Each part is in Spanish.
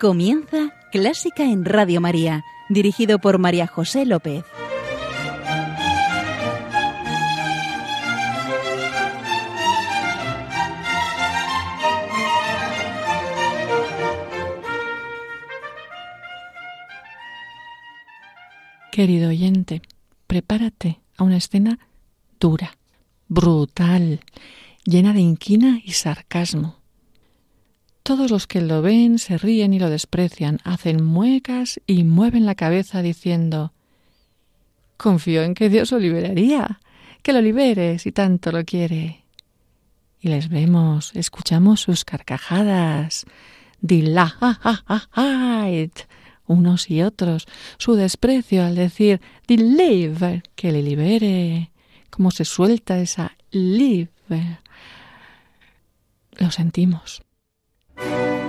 Comienza Clásica en Radio María, dirigido por María José López. Querido oyente, prepárate a una escena dura, brutal, llena de inquina y sarcasmo. Todos los que lo ven se ríen y lo desprecian, hacen muecas y mueven la cabeza diciendo Confío en que Dios lo liberaría, que lo libere si tanto lo quiere. Y les vemos, escuchamos sus carcajadas, delight, unos y otros, su desprecio al decir deliver, que le libere, cómo se suelta esa live. Lo sentimos. thank you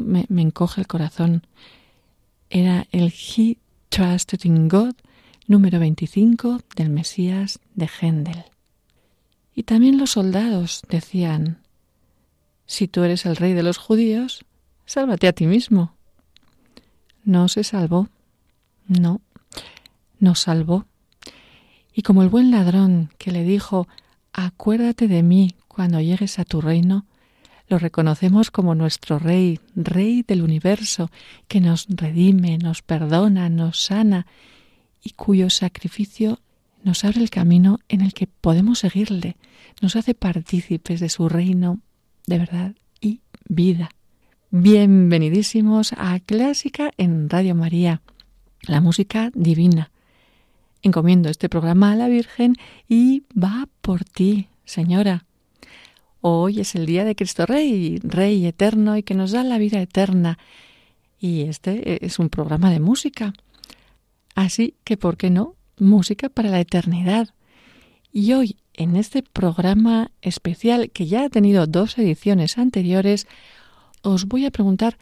me, encoge el corazón. Era el He Trusted in God número 25 del Mesías de Händel. Y también los soldados decían, si tú eres el rey de los judíos, sálvate a ti mismo. No se salvó, no, no salvó. Y como el buen ladrón que le dijo, acuérdate de mí cuando llegues a tu reino, lo reconocemos como nuestro Rey, Rey del universo, que nos redime, nos perdona, nos sana y cuyo sacrificio nos abre el camino en el que podemos seguirle, nos hace partícipes de su reino de verdad y vida. Bienvenidísimos a Clásica en Radio María, la música divina. Encomiendo este programa a la Virgen y va por ti, Señora. Hoy es el día de Cristo Rey, Rey eterno y que nos da la vida eterna. Y este es un programa de música. Así que, ¿por qué no? Música para la eternidad. Y hoy, en este programa especial que ya ha tenido dos ediciones anteriores, os voy a preguntar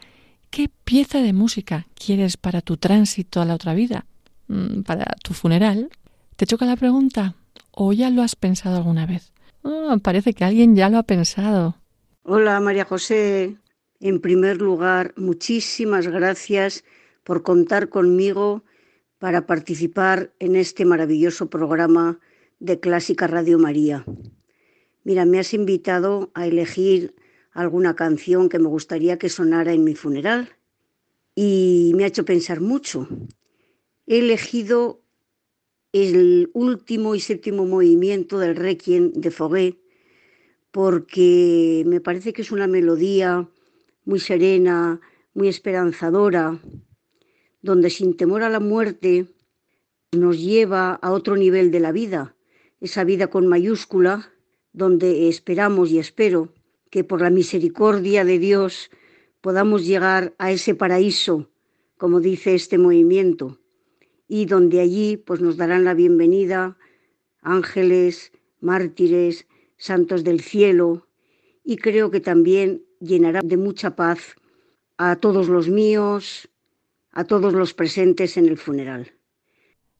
qué pieza de música quieres para tu tránsito a la otra vida, mm, para tu funeral. ¿Te choca la pregunta? ¿O ya lo has pensado alguna vez? Ah, parece que alguien ya lo ha pensado. Hola María José. En primer lugar, muchísimas gracias por contar conmigo para participar en este maravilloso programa de Clásica Radio María. Mira, me has invitado a elegir alguna canción que me gustaría que sonara en mi funeral. Y me ha hecho pensar mucho. He elegido el último y séptimo movimiento del Requiem de Foguet porque me parece que es una melodía muy serena, muy esperanzadora, donde sin temor a la muerte nos lleva a otro nivel de la vida, esa vida con mayúscula, donde esperamos y espero que por la misericordia de Dios podamos llegar a ese paraíso, como dice este movimiento, y donde allí pues nos darán la bienvenida ángeles, mártires, santos del cielo, y creo que también llenará de mucha paz a todos los míos, a todos los presentes en el funeral.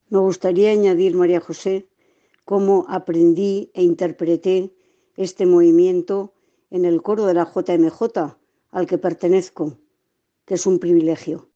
Me gustaría añadir, María José, cómo aprendí e interpreté este movimiento en el coro de la JMJ al que pertenezco, que es un privilegio.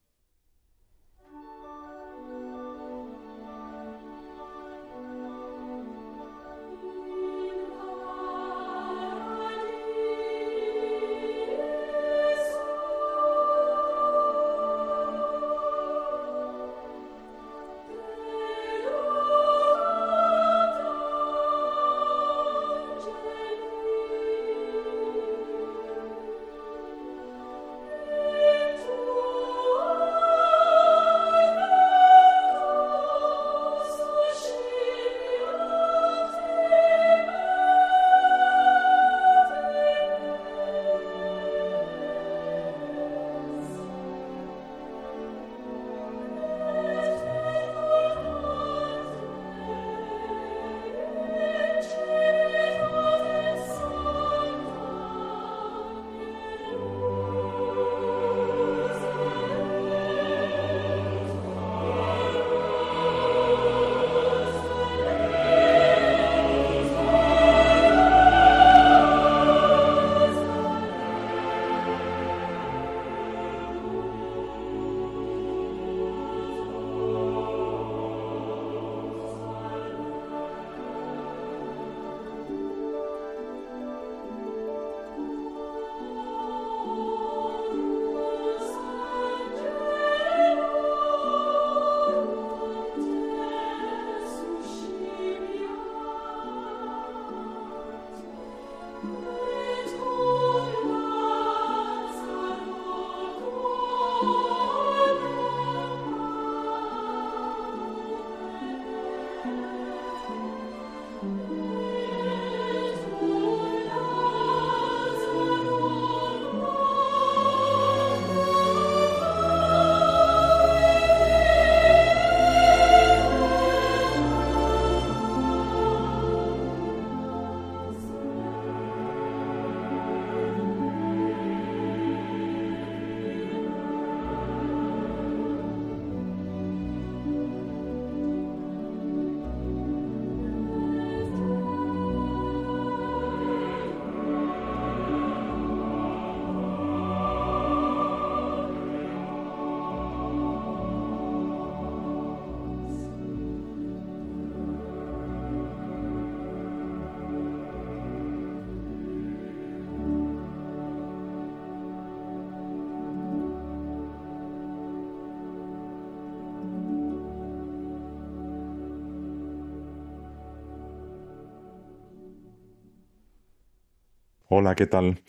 Hola, ¿qué tal?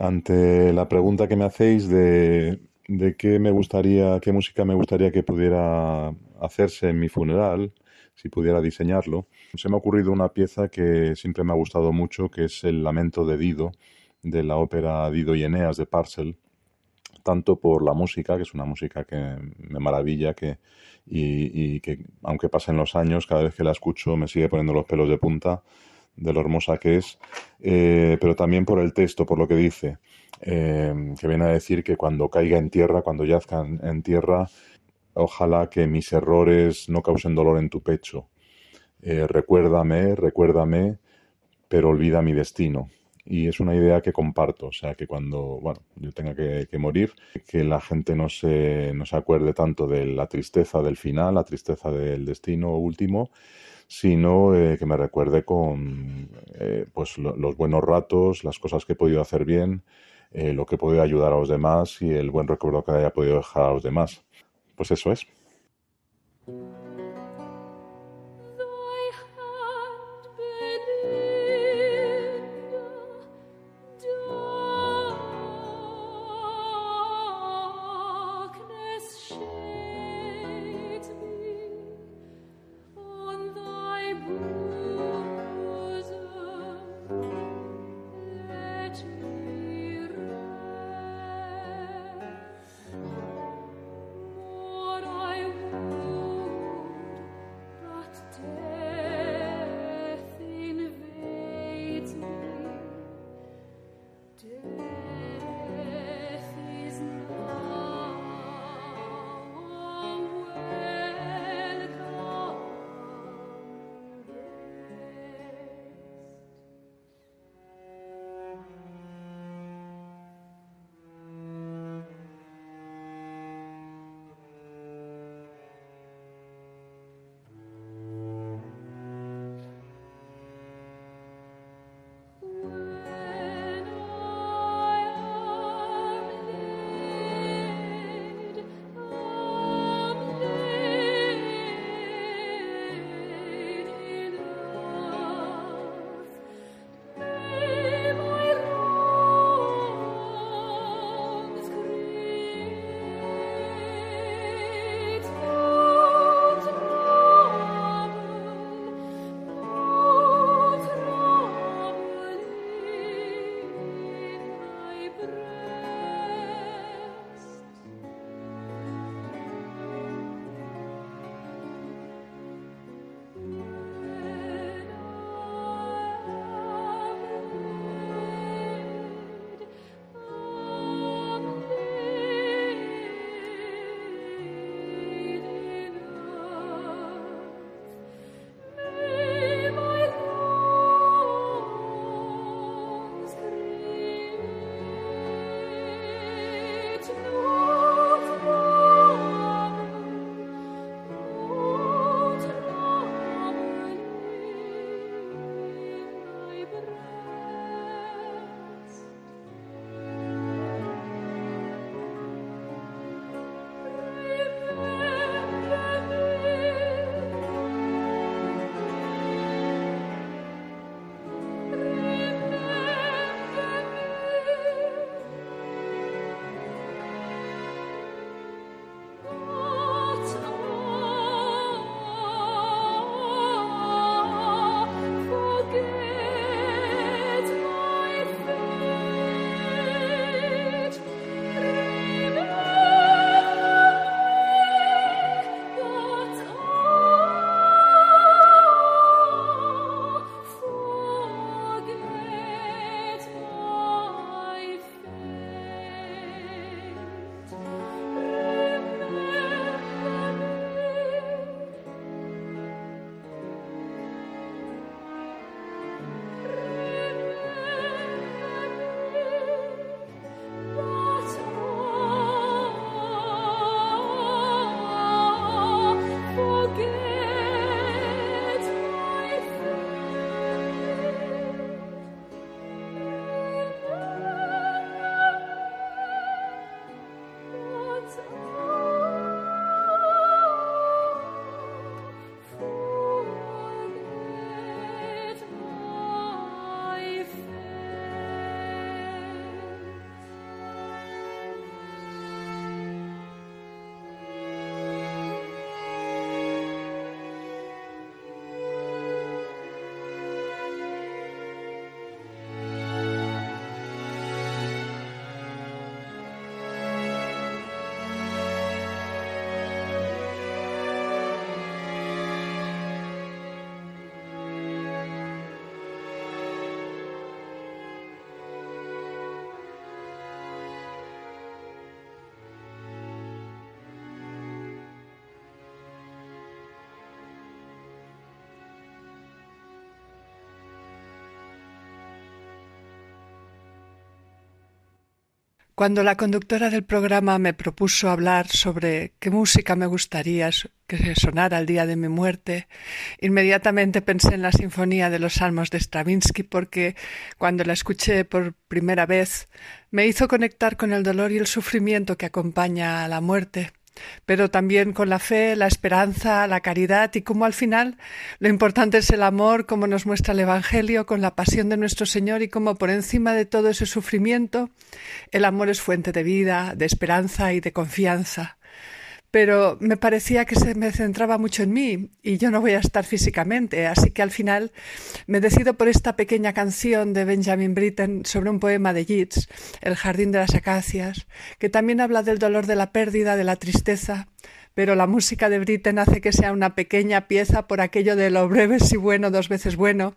Ante la pregunta que me hacéis de, qué me gustaría, qué música me gustaría que pudiera hacerse en mi funeral, si pudiera diseñarlo, se me ha ocurrido una pieza que siempre me ha gustado mucho, que es el Lamento de Dido, de la ópera Dido y Eneas de Parcel, tanto por la música, que es una música que me maravilla, que, y, y que aunque pasen los años, cada vez que la escucho me sigue poniendo los pelos de punta de lo hermosa que es, eh, pero también por el texto, por lo que dice, eh, que viene a decir que cuando caiga en tierra, cuando yazca en tierra, ojalá que mis errores no causen dolor en tu pecho. Eh, recuérdame, recuérdame, pero olvida mi destino. Y es una idea que comparto, o sea, que cuando bueno, yo tenga que, que morir, que la gente no se, no se acuerde tanto de la tristeza del final, la tristeza del destino último, sino eh, que me recuerde con eh, pues los buenos ratos, las cosas que he podido hacer bien, eh, lo que he podido ayudar a los demás y el buen recuerdo que haya podido dejar a los demás. Pues eso es. Cuando la conductora del programa me propuso hablar sobre qué música me gustaría que sonara el día de mi muerte, inmediatamente pensé en la Sinfonía de los Salmos de Stravinsky porque cuando la escuché por primera vez me hizo conectar con el dolor y el sufrimiento que acompaña a la muerte pero también con la fe, la esperanza, la caridad y como al final lo importante es el amor, como nos muestra el Evangelio, con la pasión de nuestro Señor y como por encima de todo ese sufrimiento, el amor es fuente de vida, de esperanza y de confianza pero me parecía que se me centraba mucho en mí y yo no voy a estar físicamente, así que al final me decido por esta pequeña canción de Benjamin Britten sobre un poema de Yeats, El jardín de las acacias, que también habla del dolor de la pérdida, de la tristeza, pero la música de Britten hace que sea una pequeña pieza por aquello de lo breve si bueno, dos veces bueno,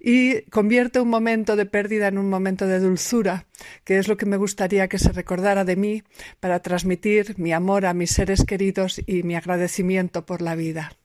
y convierte un momento de pérdida en un momento de dulzura, que es lo que me gustaría que se recordara de mí para transmitir mi amor a mis seres queridos y mi agradecimiento por la vida.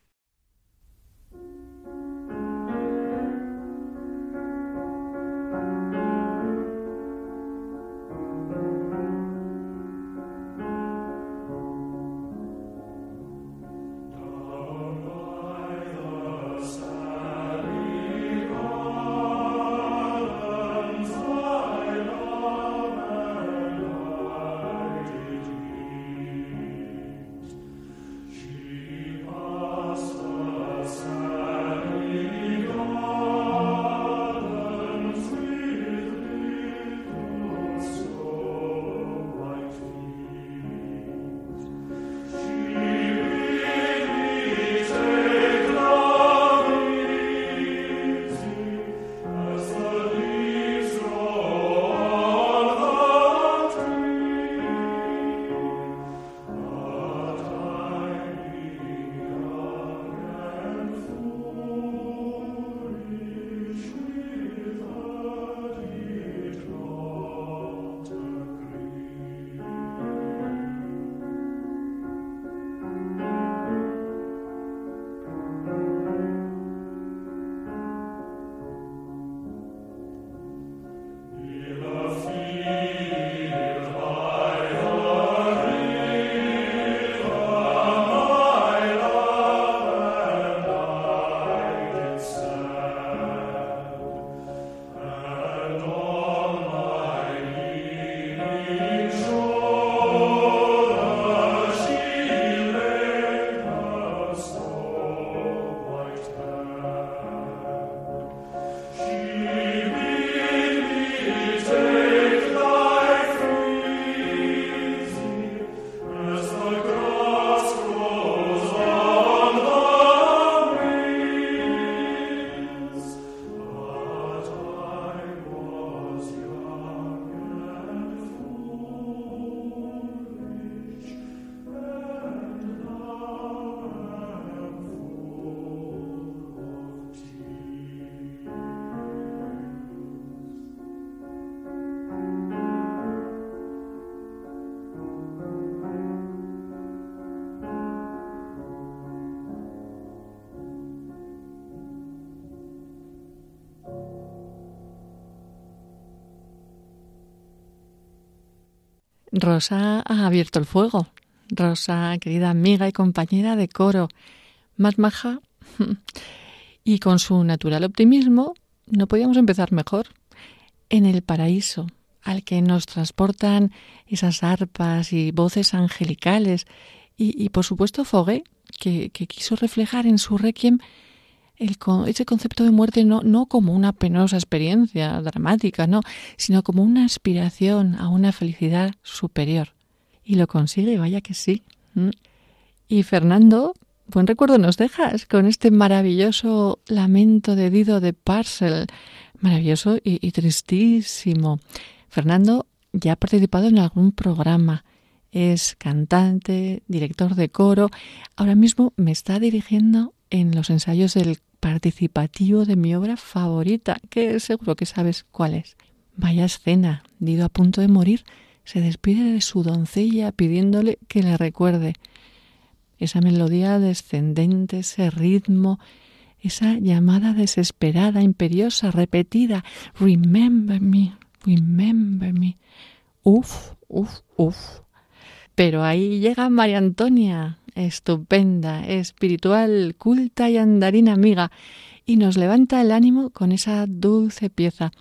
Rosa ha abierto el fuego. Rosa, querida amiga y compañera de coro, más maja. Y con su natural optimismo, no podíamos empezar mejor. En el paraíso, al que nos transportan esas arpas y voces angelicales, y, por supuesto Foguet, que, que quiso reflejar en su requiem el, ese concepto de muerte no, no como una penosa experiencia dramática, no, sino como una aspiración a una felicidad superior. Y lo consigue, vaya que sí. Y Fernando, buen recuerdo nos dejas con este maravilloso lamento de Dido de Parcel, maravilloso y, y tristísimo. Fernando ya ha participado en algún programa, es cantante, director de coro, ahora mismo me está dirigiendo en los ensayos del participativo de mi obra favorita, que seguro que sabes cuál es. Vaya escena, Dido a punto de morir, se despide de su doncella pidiéndole que le recuerde. Esa melodía descendente, ese ritmo, esa llamada desesperada, imperiosa, repetida, Remember me, remember me. Uf, uf, uf. Pero ahí llega María Antonia, estupenda, espiritual, culta y andarina amiga, y nos levanta el ánimo con esa dulce pieza,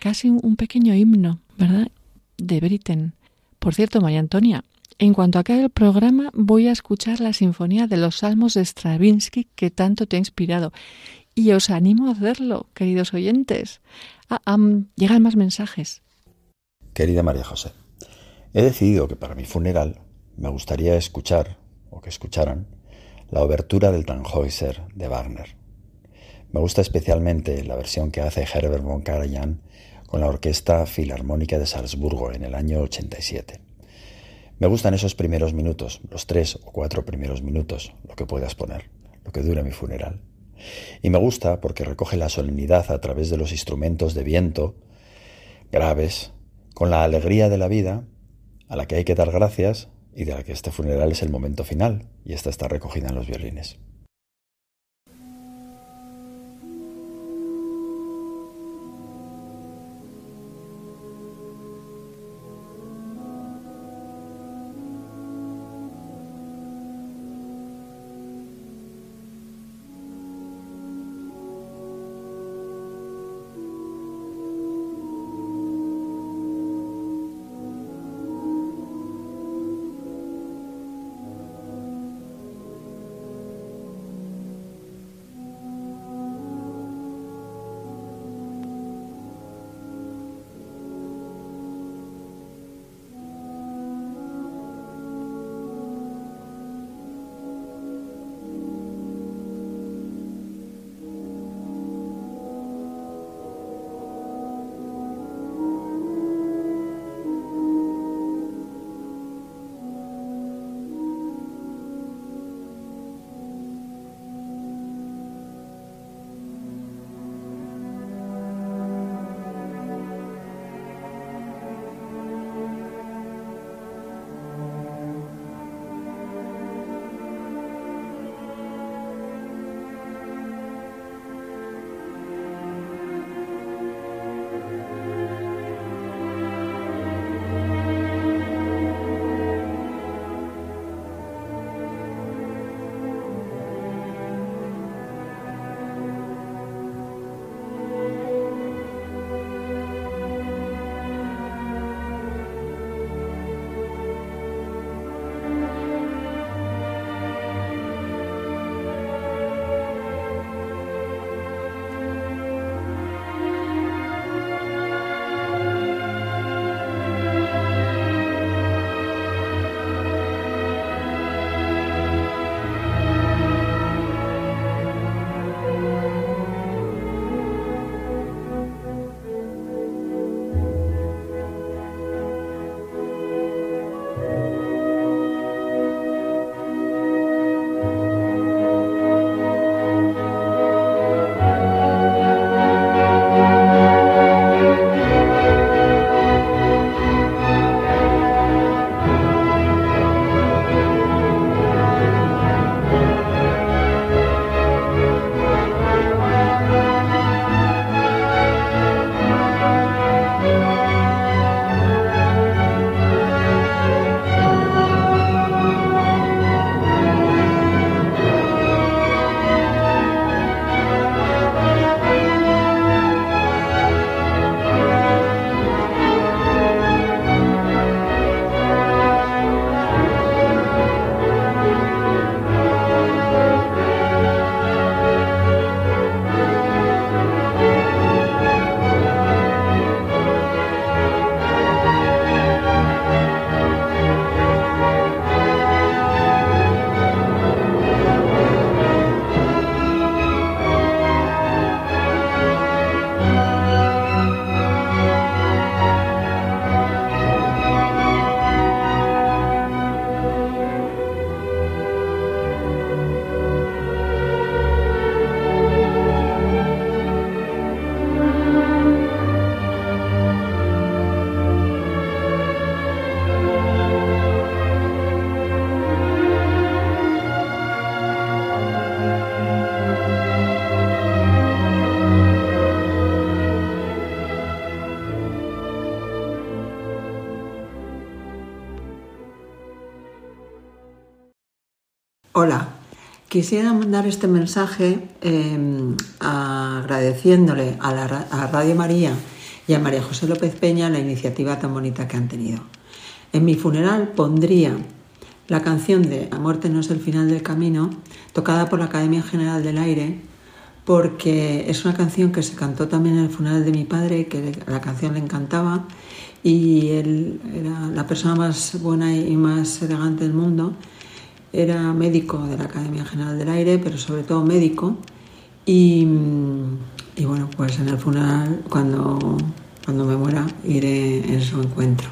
casi un pequeño himno, ¿verdad? De Britten. Por cierto, María Antonia, en cuanto acabe el programa voy a escuchar la Sinfonía de los Salmos de Stravinsky que tanto te ha inspirado. Y os animo a hacerlo, queridos oyentes. Ah, llegan más mensajes. Querida María José, he decidido que para mi funeral me gustaría escuchar, o que escucharan, la obertura del Tannhäuser de Wagner. Me gusta especialmente la versión que hace Herbert von Karajan con la Orquesta Filarmónica de Salzburgo en el año 87. Me gustan esos primeros minutos, los tres o cuatro primeros minutos, lo que puedas poner, lo que dure mi funeral. Y me gusta porque recoge la solemnidad a través de los instrumentos de viento, graves, con la alegría de la vida, a la que hay que dar gracias y de la que este funeral es el momento final, y esta está recogida en los violines. Quisiera mandar este mensaje em, agradeciéndole a, la, a Radio María y a María José López Peña la iniciativa tan bonita que han tenido. En mi funeral pondría la canción de La muerte no es el final del camino, tocada por la Academia General del Aire, porque es una canción que se cantó también en el funeral de mi padre, que la canción le encantaba y él era la persona más buena y más elegante del mundo. Era médico de la Academia General del Aire, pero sobre todo médico. Y, y bueno, pues en el funeral, cuando, cuando me muera, iré en su encuentro.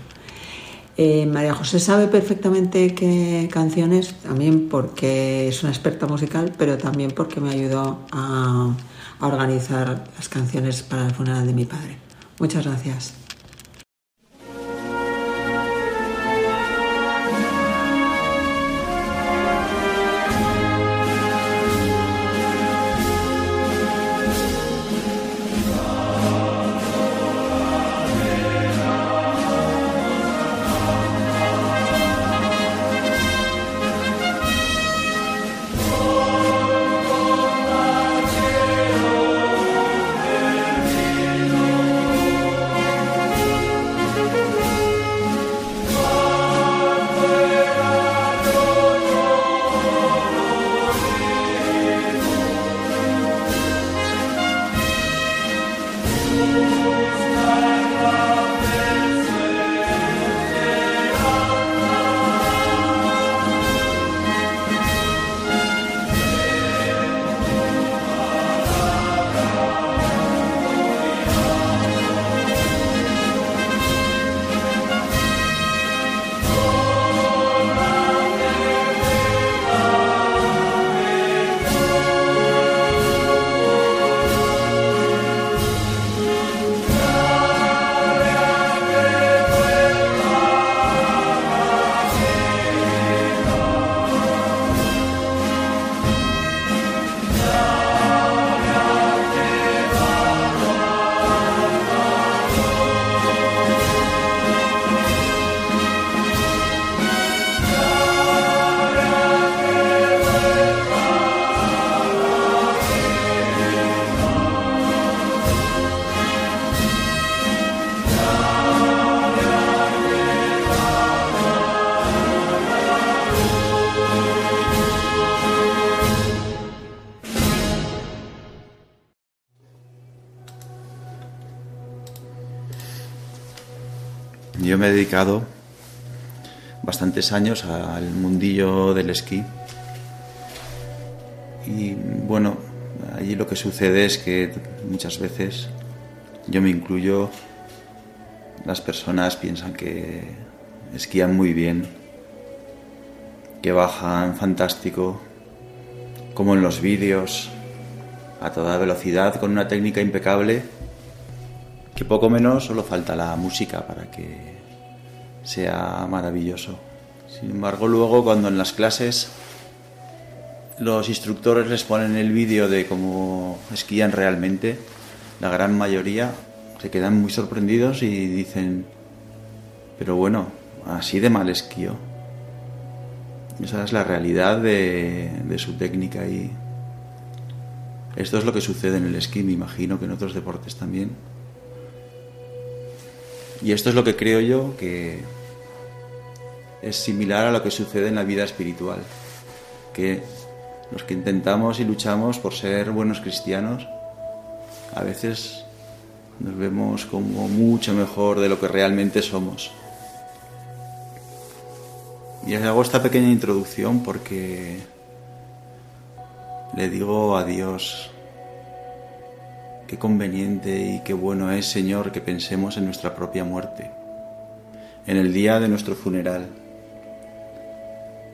Eh, María José sabe perfectamente qué canciones, también porque es una experta musical, pero también porque me ayudó a, a organizar las canciones para el funeral de mi padre. Muchas gracias. Yo me he dedicado bastantes años al mundillo del esquí. Y bueno, allí lo que sucede es que muchas veces, yo me incluyo, las personas piensan que esquían muy bien, que bajan fantástico, como en los vídeos, a toda velocidad, con una técnica impecable que poco menos solo falta la música para que sea maravilloso. Sin embargo, luego cuando en las clases los instructores les ponen el vídeo de cómo esquían realmente, la gran mayoría se quedan muy sorprendidos y dicen, pero bueno, así de mal esquío. Esa es la realidad de, su técnica y esto es lo que sucede en el esquí, me imagino que en otros deportes también. Y esto es lo que creo yo que es similar a lo que sucede en la vida espiritual, que los que intentamos y luchamos por ser buenos cristianos, a veces nos vemos como mucho mejor de lo que realmente somos. Y hago esta pequeña introducción porque le digo a Dios, Qué conveniente y qué bueno es, Señor, que pensemos en nuestra propia muerte, en el día de nuestro funeral.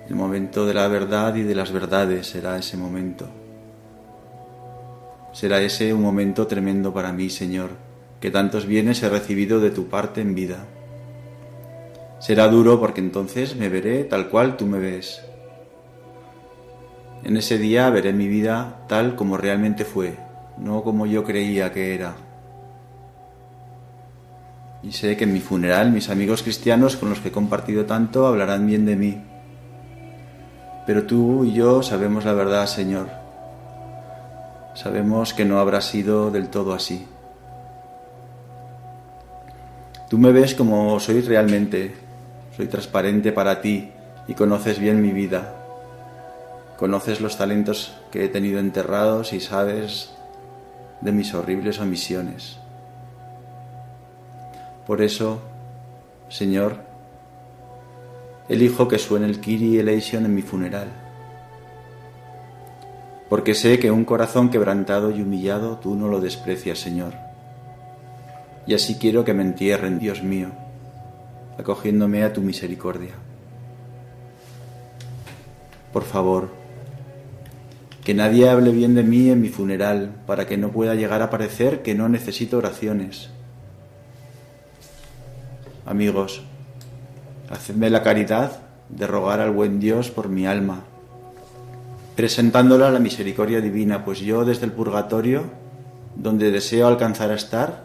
El momento de la verdad y de las verdades será ese momento. Será ese un momento tremendo para mí, Señor, que tantos bienes he recibido de tu parte en vida. Será duro porque entonces me veré tal cual tú me ves. En ese día veré mi vida tal como realmente fue, no como yo creía que era. Y sé que en mi funeral mis amigos cristianos con los que he compartido tanto hablarán bien de mí. Pero tú y yo sabemos la verdad, Señor. Sabemos que no habrá sido del todo así. Tú me ves como soy realmente, soy transparente para ti y conoces bien mi vida. Conoces los talentos que he tenido enterrados y sabes de mis horribles omisiones. Por eso, Señor, elijo que suene el Kiri Eleison en mi funeral. Porque sé que un corazón quebrantado y humillado tú no lo desprecias, Señor. Y así quiero que me entierren, Dios mío, acogiéndome a tu misericordia. Por favor, que nadie hable bien de mí en mi funeral para que no pueda llegar a parecer que no necesito oraciones. Amigos, hacedme la caridad de rogar al buen Dios por mi alma, presentándola a la misericordia divina, pues yo desde el purgatorio, donde deseo alcanzar a estar,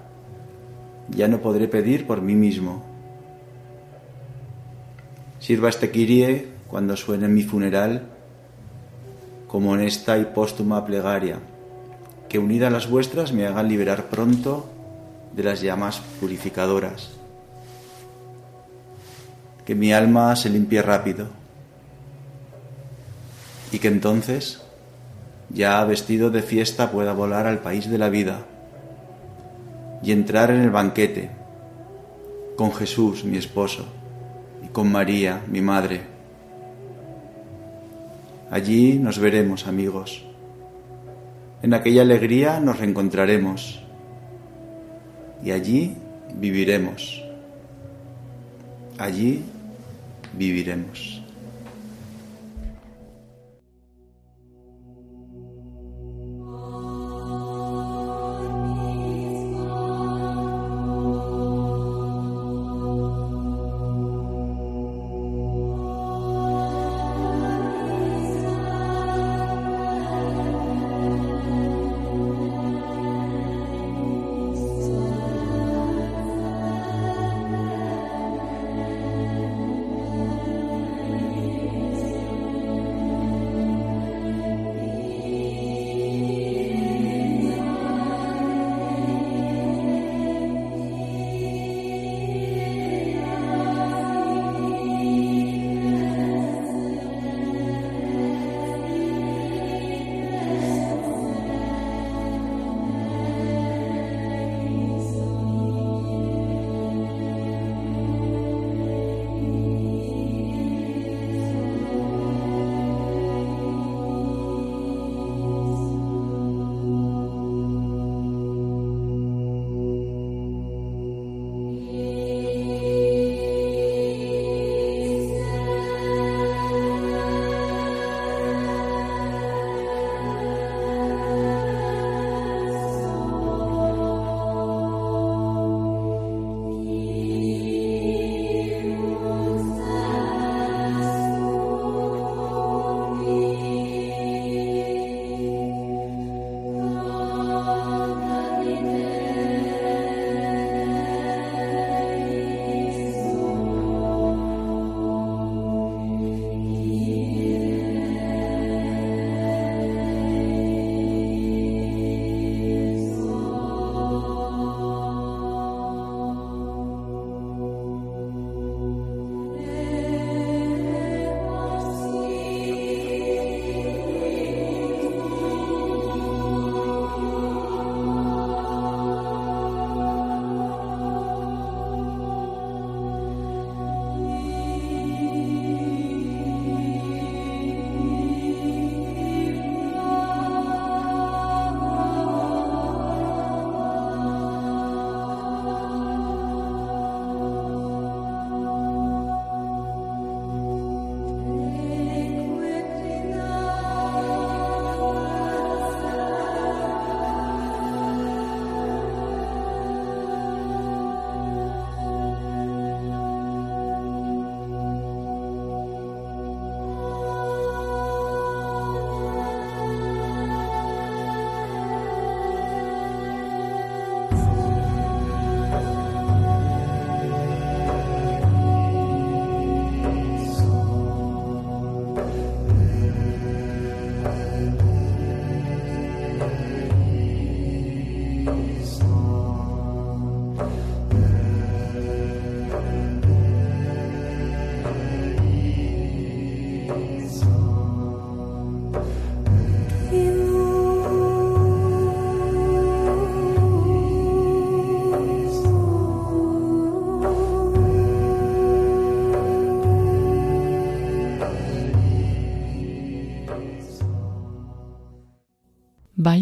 ya no podré pedir por mí mismo. Sirva este Kirie cuando suene mi funeral como honesta y póstuma plegaria, que unida a las vuestras me hagan liberar pronto de las llamas purificadoras. Que mi alma se limpie rápido y que entonces, ya vestido de fiesta, pueda volar al país de la vida y entrar en el banquete con Jesús, mi esposo, y con María, mi madre Allí nos veremos, amigos. En aquella alegría nos reencontraremos y allí viviremos. Allí viviremos.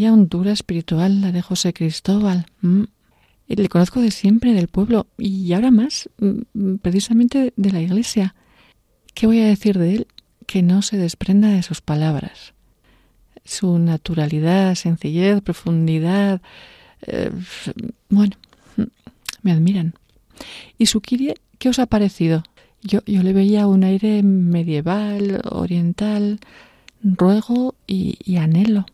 Hondura espiritual la de José Cristóbal. Mm. Le conozco de siempre, del pueblo, y ahora más, mm, precisamente de la iglesia. ¿Qué voy a decir de él? Que no se desprenda de sus palabras. Su naturalidad, sencillez, profundidad. Eh, bueno, mm, me admiran. ¿Y su Kirie, qué os ha parecido? Yo, yo le veía un aire medieval, oriental, ruego y, anhelo.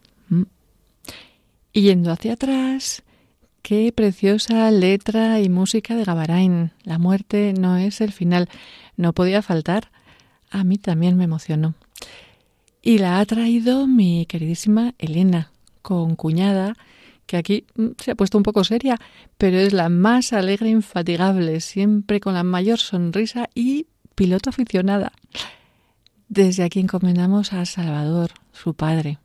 Y yendo hacia atrás, qué preciosa letra y música de Gabarain. La muerte no es el final. No podía faltar. A mí también me emocionó. Y la ha traído mi queridísima Elena, con cuñada, que aquí mm, se ha puesto un poco seria, pero es la más alegre e infatigable, siempre con la mayor sonrisa y piloto aficionada. Desde aquí encomendamos a Salvador, su padre.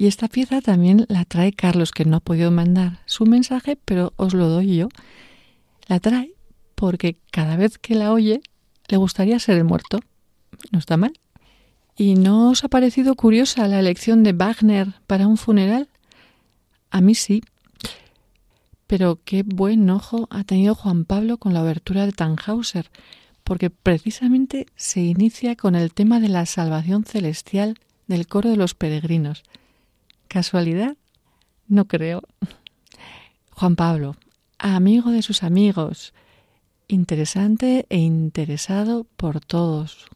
Y esta pieza también la trae Carlos, que no ha podido mandar su mensaje, pero os lo doy yo. La trae porque cada vez que la oye le gustaría ser el muerto. No está mal. ¿Y no os ha parecido curiosa la elección de Wagner para un funeral? A mí sí. Pero qué buen ojo ha tenido Juan Pablo con la obertura de Tannhauser, porque precisamente se inicia con el tema de la salvación celestial del coro de los peregrinos. ¿Casualidad? No creo. Juan Pablo, amigo de sus amigos, interesante e interesado por todos,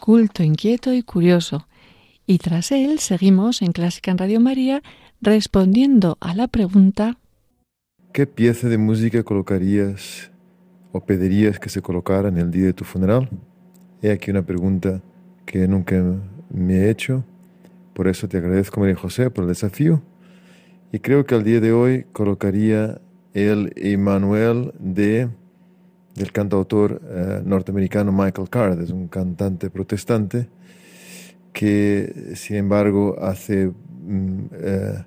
culto, inquieto y curioso. Y tras él seguimos en Clásica en Radio María respondiendo a la pregunta ¿Qué pieza de música colocarías o pedirías que se colocara en el día de tu funeral? He aquí una pregunta que nunca me he hecho. Por eso te agradezco, María José, por el desafío. Y creo que al día de hoy colocaría el Emmanuel de, del cantautor eh, norteamericano Michael Card. Es un cantante protestante que, sin embargo, hace mm, eh,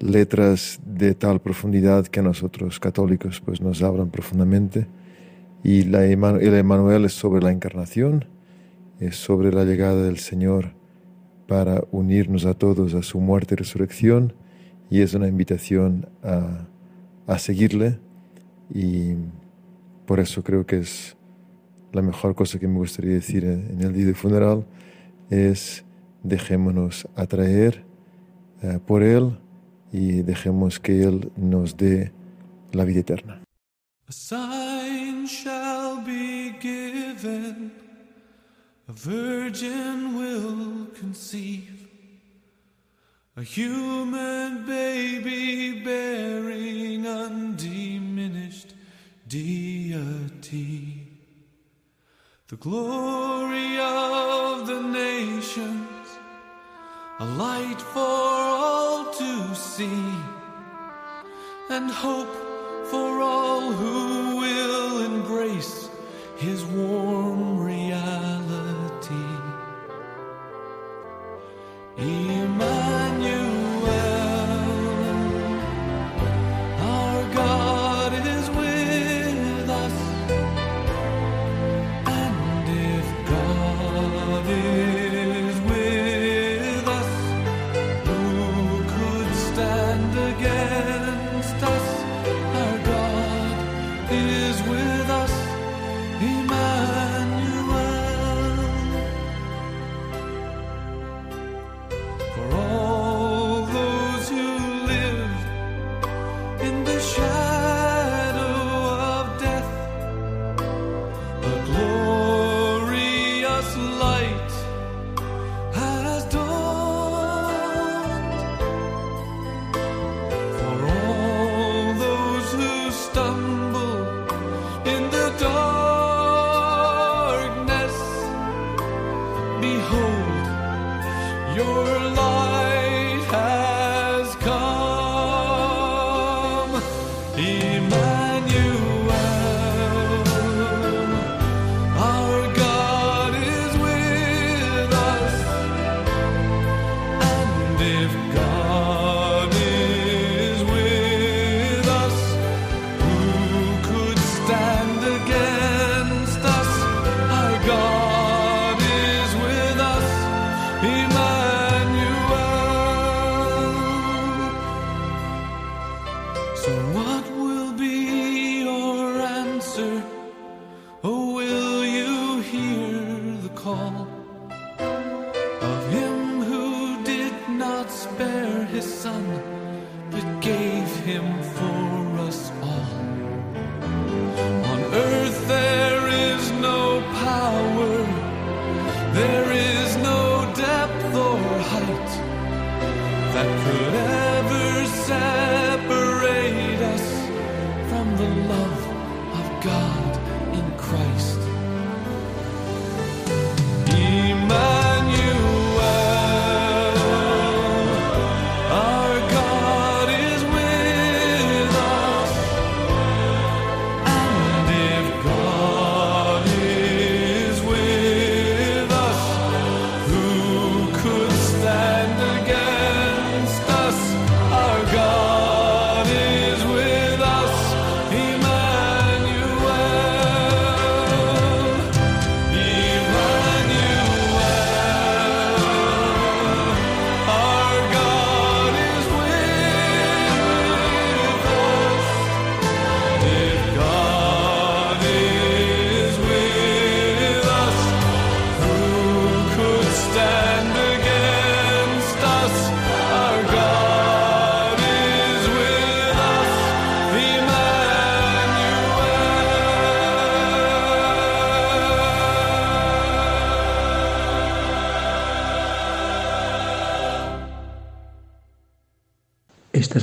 letras de tal profundidad que a nosotros católicos pues, nos hablan profundamente y la, el Emanuel es sobre la encarnación, es sobre la llegada del Señor para unirnos a todos a su muerte y resurrección, y es una invitación a, a seguirle, y por eso creo que es la mejor cosa que me gustaría decir en el día de funeral, es dejémonos atraer eh, por Él y dejemos que Él nos dé la vida eterna. A virgin will conceive, a human baby bearing undiminished deity. The glory of the nations, a light for all to see, and hope for all who will embrace his warm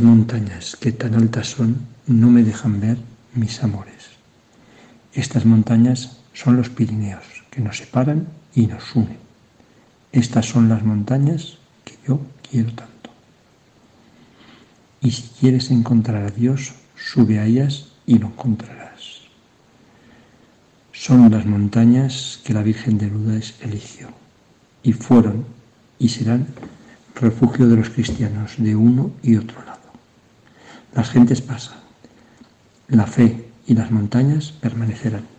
Montañas que tan altas son no me dejan ver mis amores. Estas montañas son los Pirineos que nos separan y nos unen. Estas son las montañas que yo quiero tanto. Y si quieres encontrar a Dios, sube a ellas y lo encontrarás. Son las montañas que la Virgen de Lourdes eligió y fueron y serán refugio de los cristianos de uno y otro lado. Las gentes pasan, la fe y las montañas permanecerán.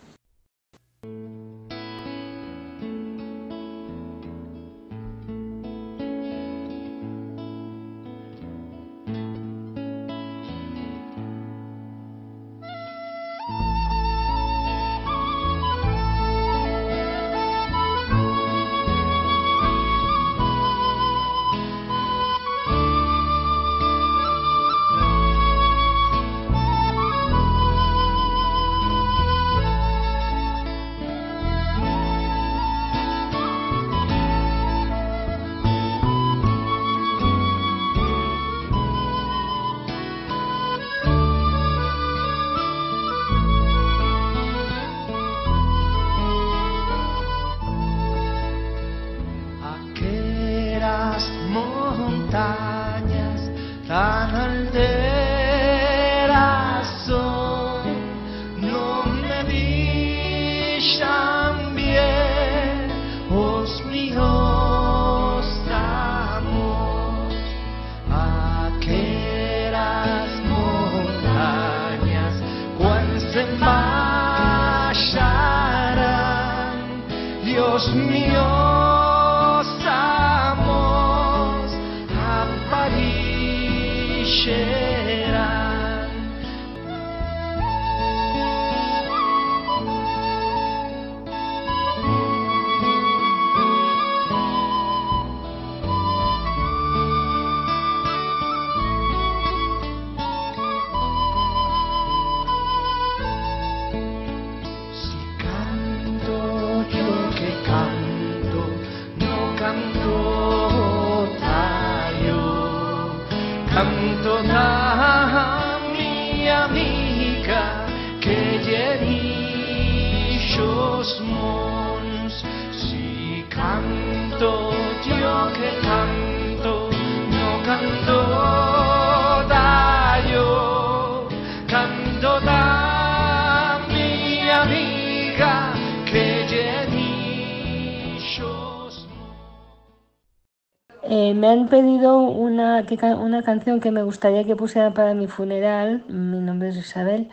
Eh, me han pedido una, una canción que me gustaría que pusieran para mi funeral. Mi nombre es Isabel.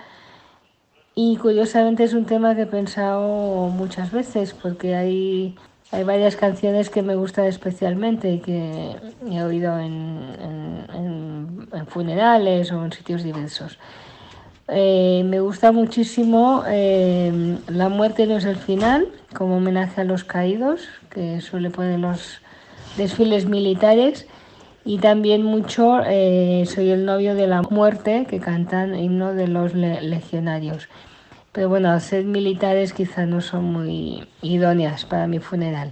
Y curiosamente es un tema que he pensado muchas veces porque hay, hay varias canciones que me gustan especialmente y que he oído en- en funerales o en sitios diversos. Eh, me gusta muchísimo eh, La muerte no es el final, como homenaje a los caídos, que suele poner los desfiles militares. Y también mucho eh, Soy el novio de la muerte, que cantan himno de los le- legionarios. Pero bueno, al ser militares quizá no son muy idóneas para mi funeral.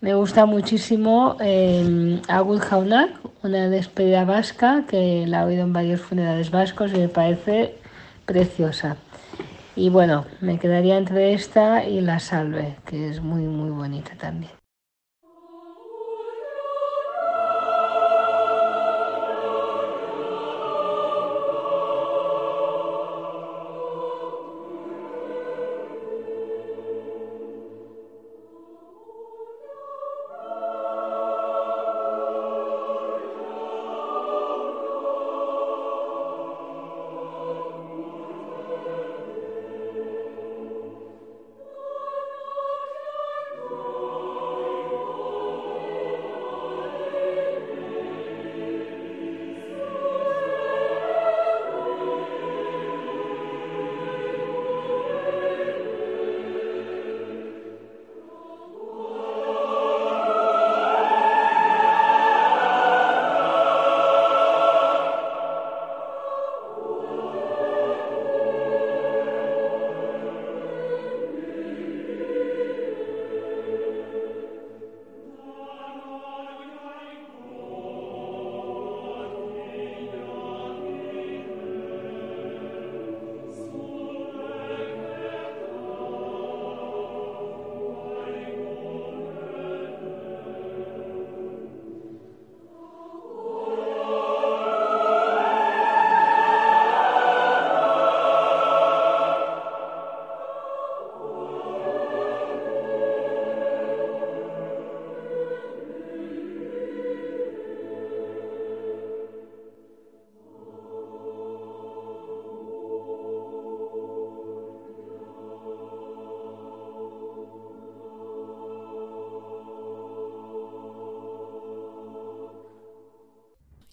Me gusta muchísimo Agut Jaunak, una despedida vasca que la he oído en varios funerales vascos y me parece preciosa. Y bueno, me quedaría entre esta y la salve, que es muy, muy bonita también.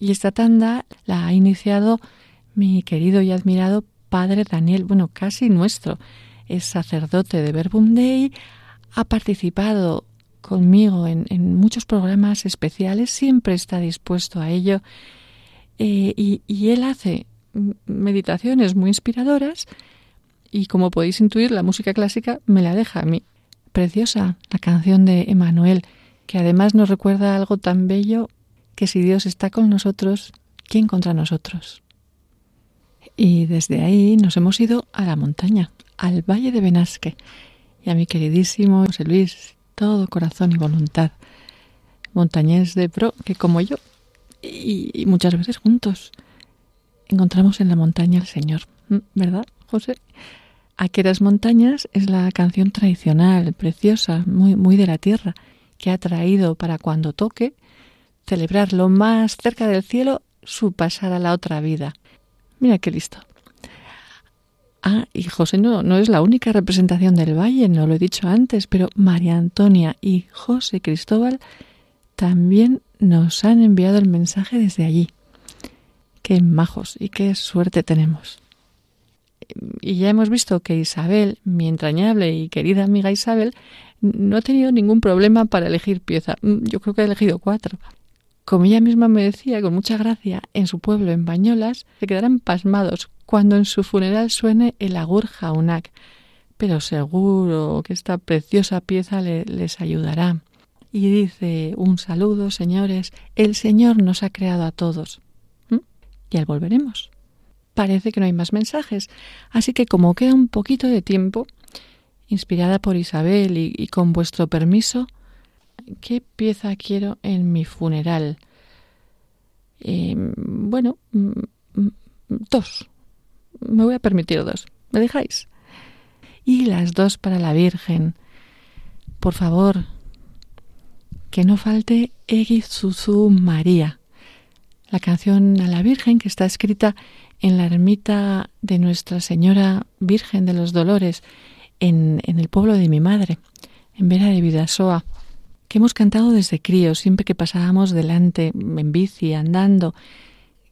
Y esta tanda la ha iniciado mi querido y admirado padre Daniel, bueno, casi nuestro. Es sacerdote de Verbum Dei, ha participado conmigo en, muchos programas especiales, siempre está dispuesto a ello. Eh, y, y él hace meditaciones muy inspiradoras y como podéis intuir, la música clásica me la deja a mí. Preciosa la canción de Emanuel, que además nos recuerda algo tan bello que si Dios está con nosotros, ¿quién contra nosotros? Y desde ahí nos hemos ido a la montaña, al Valle de Benasque, y a mi queridísimo José Luis, todo corazón y voluntad, montañés de pro, que como yo, y, muchas veces juntos, encontramos en la montaña al Señor, ¿verdad, José? Aqueras montañas es la canción tradicional, preciosa, muy, muy de la tierra, que ha traído para cuando toque celebrar lo más cerca del cielo su pasar a la otra vida. Mira qué listo. Ah, y José no, no es la única representación del valle, no lo he dicho antes, pero María Antonia y José Cristóbal también nos han enviado el mensaje desde allí. Qué majos y qué suerte tenemos. Y ya hemos visto que Isabel, mi entrañable y querida amiga Isabel, no ha tenido ningún problema para elegir pieza. Yo creo que ha elegido cuatro. Como ella misma me decía con mucha gracia, en su pueblo, en Bañolas, se quedarán pasmados cuando en su funeral suene el agur jaunac. Pero seguro que esta preciosa pieza les ayudará. Y dice, un saludo, señores, el Señor nos ha creado a todos. ¿Mm? Y al volveremos. Parece que no hay más mensajes, así que como queda un poquito de tiempo, inspirada por Isabel y con vuestro permiso, ¿Qué pieza quiero en mi funeral? Em, bueno, mm, mm, dos. Me voy a permitir dos. ¿Me dejáis? Y las dos para la Virgen. Por favor, que no falte Egizuzu María, la canción a la Virgen que está escrita en la ermita de Nuestra Señora Virgen de los Dolores en, en el pueblo de mi madre, en Vera de Vidasoa que hemos cantado desde crío, siempre que pasábamos delante, en bici, andando,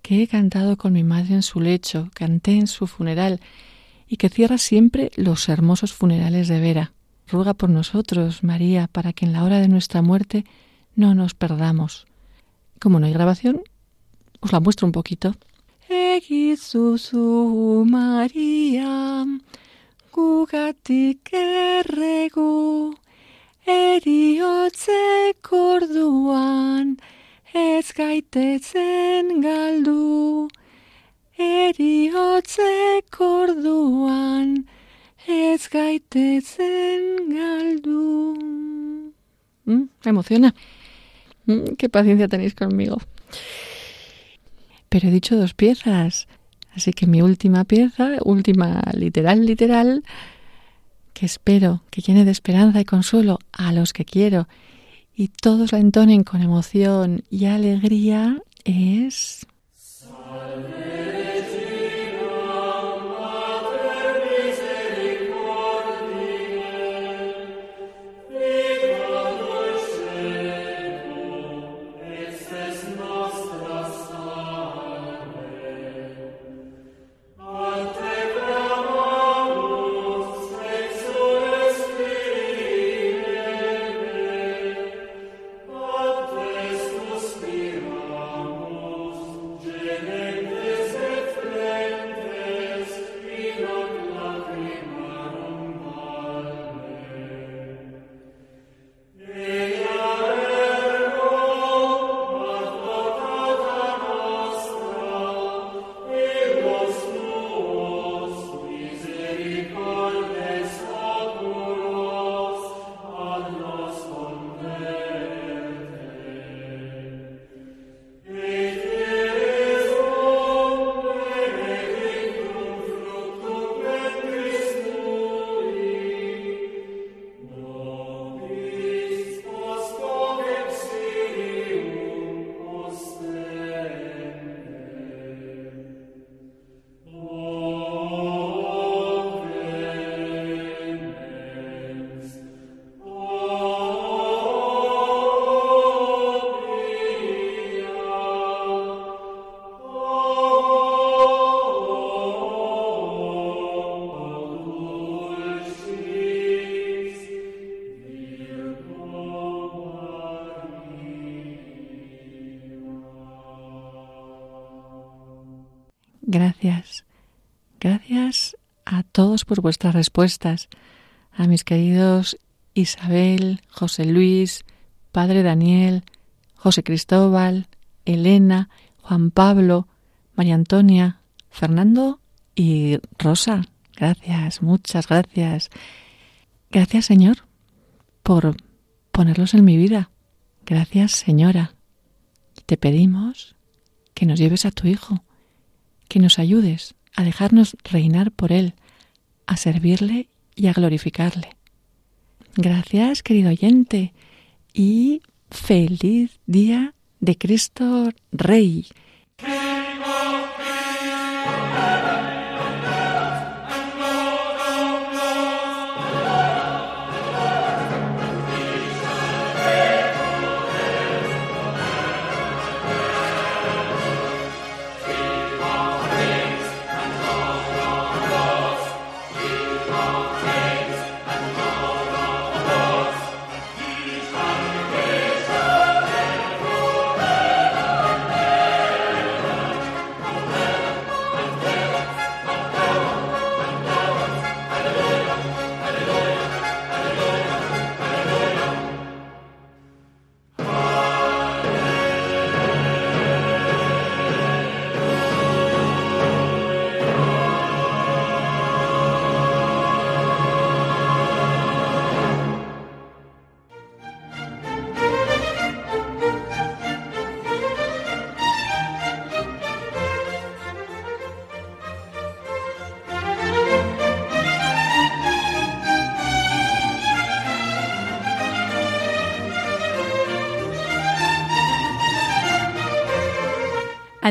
que he cantado con mi madre en su lecho, canté en su funeral, y que cierra siempre los hermosos funerales de Vera. Ruega por nosotros, María, para que en la hora de nuestra muerte no nos perdamos. Como no hay grabación, os la muestro un poquito. María, Eriotze korduan ez gaitetzen galdu Eriotze korduan gaitezen galdu. Mm, emociona. Mm, qué paciencia tenéis conmigo. Pero he dicho dos piezas. Así que mi última pieza, última literal, literal, que espero que llene de esperanza y consuelo a los que quiero. Y todos la entonen con emoción y alegría, es... todos por vuestras respuestas. A mis queridos Isabel, José Luis, Padre Daniel, José Cristóbal, Elena, Juan Pablo, María Antonia, Fernando y Rosa. Gracias, muchas gracias. Gracias, Señor, por ponerlos en mi vida. Gracias, Señora. Te pedimos que nos lleves a tu Hijo que nos ayudes a dejarnos reinar por Él, a servirle y a glorificarle. Gracias, querido oyente, y feliz día de Cristo Rey.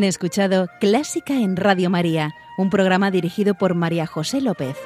Escuchado Clásica en Radio María, un programa dirigido por María José López.